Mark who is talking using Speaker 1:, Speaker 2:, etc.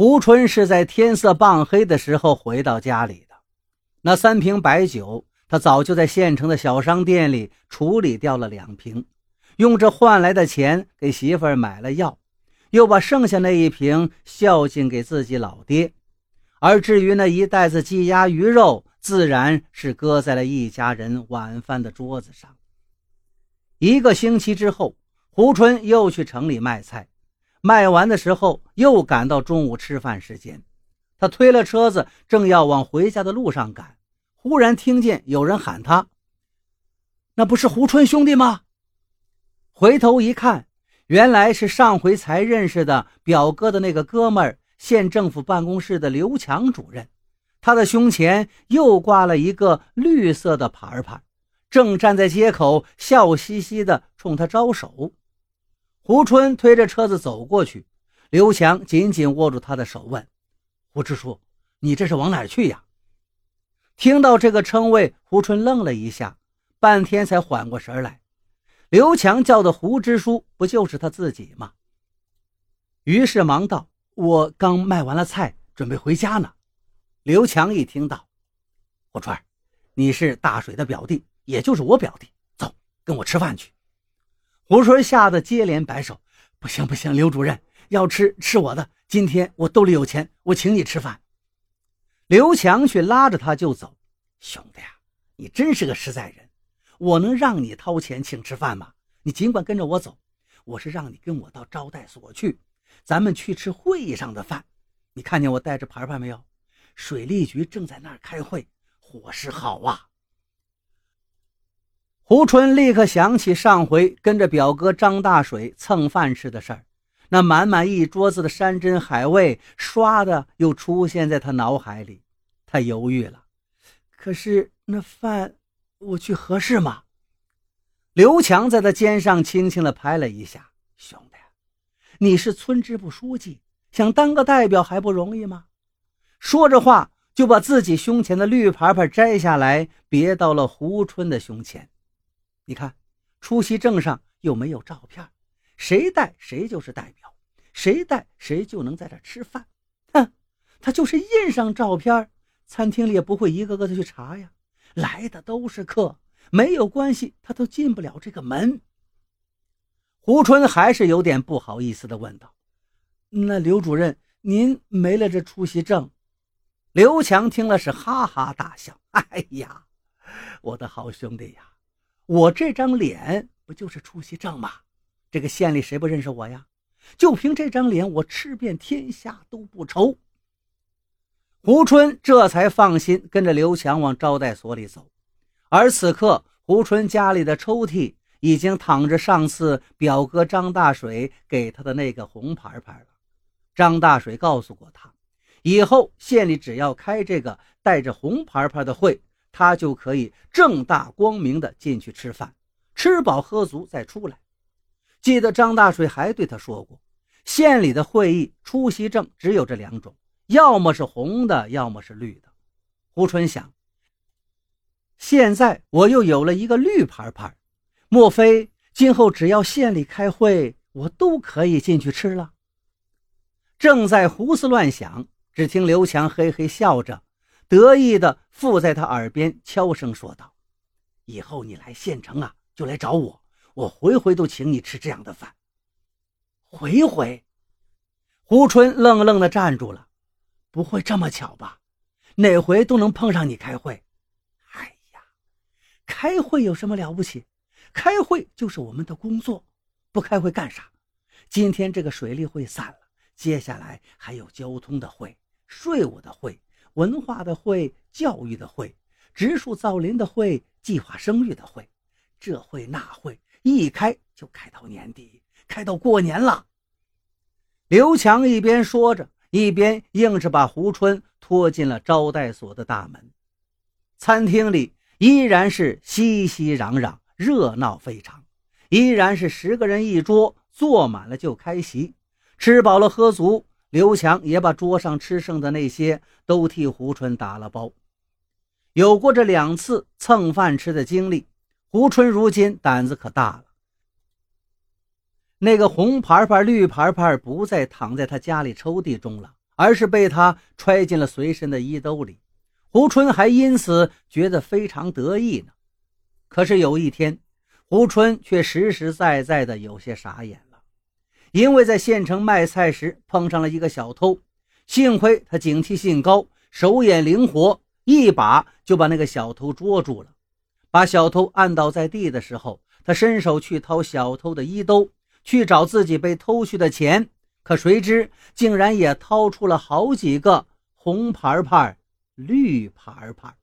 Speaker 1: 胡春是在天色傍黑的时候回到家里的，那三瓶白酒，他早就在县城的小商店里处理掉了两瓶，用这换来的钱给媳妇儿买了药，又把剩下那一瓶孝敬给自己老爹，而至于那一袋子鸡鸭鱼肉，自然是搁在了一家人晚饭的桌子上。一个星期之后，胡春又去城里卖菜。卖完的时候，又赶到中午吃饭时间。他推了车子，正要往回家的路上赶，忽然听见有人喊他：“那不是胡春兄弟吗？”回头一看，原来是上回才认识的表哥的那个哥们儿，县政府办公室的刘强主任。他的胸前又挂了一个绿色的牌牌，正站在街口，笑嘻嘻地冲他招手。胡春推着车子走过去，刘强紧紧握住他的手，问：“胡支书，你这是往哪去呀？”听到这个称谓，胡春愣了一下，半天才缓过神来。刘强叫的胡支书，不就是他自己吗？于是忙道：“我刚卖完了菜，准备回家呢。”刘强一听到，胡春，你是大水的表弟，也就是我表弟，走，跟我吃饭去。胡春吓得接连摆手：“不行不行，刘主任要吃吃我的。今天我兜里有钱，我请你吃饭。”刘强却拉着他就走：“兄弟啊，你真是个实在人，我能让你掏钱请吃饭吗？你尽管跟着我走，我是让你跟我到招待所去，咱们去吃会议上的饭。你看见我带着牌牌没有？水利局正在那儿开会，伙食好啊。”胡春立刻想起上回跟着表哥张大水蹭饭吃的事儿，那满满一桌子的山珍海味，唰的又出现在他脑海里。他犹豫了，可是那饭我去合适吗？刘强在他肩上轻轻的拍了一下：“兄弟，你是村支部书记，想当个代表还不容易吗？”说着话，就把自己胸前的绿牌牌摘下来，别到了胡春的胸前。你看，出席证上又没有照片，谁带谁就是代表，谁带谁就能在这吃饭。哼，他就是印上照片，餐厅里也不会一个个的去查呀。来的都是客，没有关系，他都进不了这个门。胡春还是有点不好意思的问道：“那刘主任，您没了这出席证？”刘强听了是哈哈大笑：“哎呀，我的好兄弟呀！”我这张脸不就是出席证吗？这个县里谁不认识我呀？就凭这张脸，我吃遍天下都不愁。胡春这才放心，跟着刘强往招待所里走。而此刻，胡春家里的抽屉已经躺着上次表哥张大水给他的那个红牌牌了。张大水告诉过他，以后县里只要开这个带着红牌牌的会。他就可以正大光明的进去吃饭，吃饱喝足再出来。记得张大水还对他说过，县里的会议出席证只有这两种，要么是红的，要么是绿的。胡春想，现在我又有了一个绿牌牌，莫非今后只要县里开会，我都可以进去吃了？正在胡思乱想，只听刘强嘿嘿笑着。得意的附在他耳边悄声说道：“以后你来县城啊，就来找我，我回回都请你吃这样的饭。”回回，胡春愣愣的站住了，不会这么巧吧？哪回都能碰上你开会？哎呀，开会有什么了不起？开会就是我们的工作，不开会干啥？今天这个水利会散了，接下来还有交通的会、税务的会。文化的会，教育的会，植树造林的会，计划生育的会，这会那会一开就开到年底，开到过年了。刘强一边说着，一边硬是把胡春拖进了招待所的大门。餐厅里依然是熙熙攘攘，热闹非常，依然是十个人一桌，坐满了就开席，吃饱了喝足。刘强也把桌上吃剩的那些都替胡春打了包。有过这两次蹭饭吃的经历，胡春如今胆子可大了。那个红牌牌、绿牌牌不再躺在他家里抽屉中了，而是被他揣进了随身的衣兜里。胡春还因此觉得非常得意呢。可是有一天，胡春却实实在在的有些傻眼，因为在县城卖菜时碰上了一个小偷。幸亏他警惕性高，手眼灵活，一把就把那个小偷捉住了。把小偷按倒在地的时候，他伸手去掏小偷的衣兜，去找自己被偷去的钱，可谁知竟然也掏出了好几个红牌牌、绿牌牌。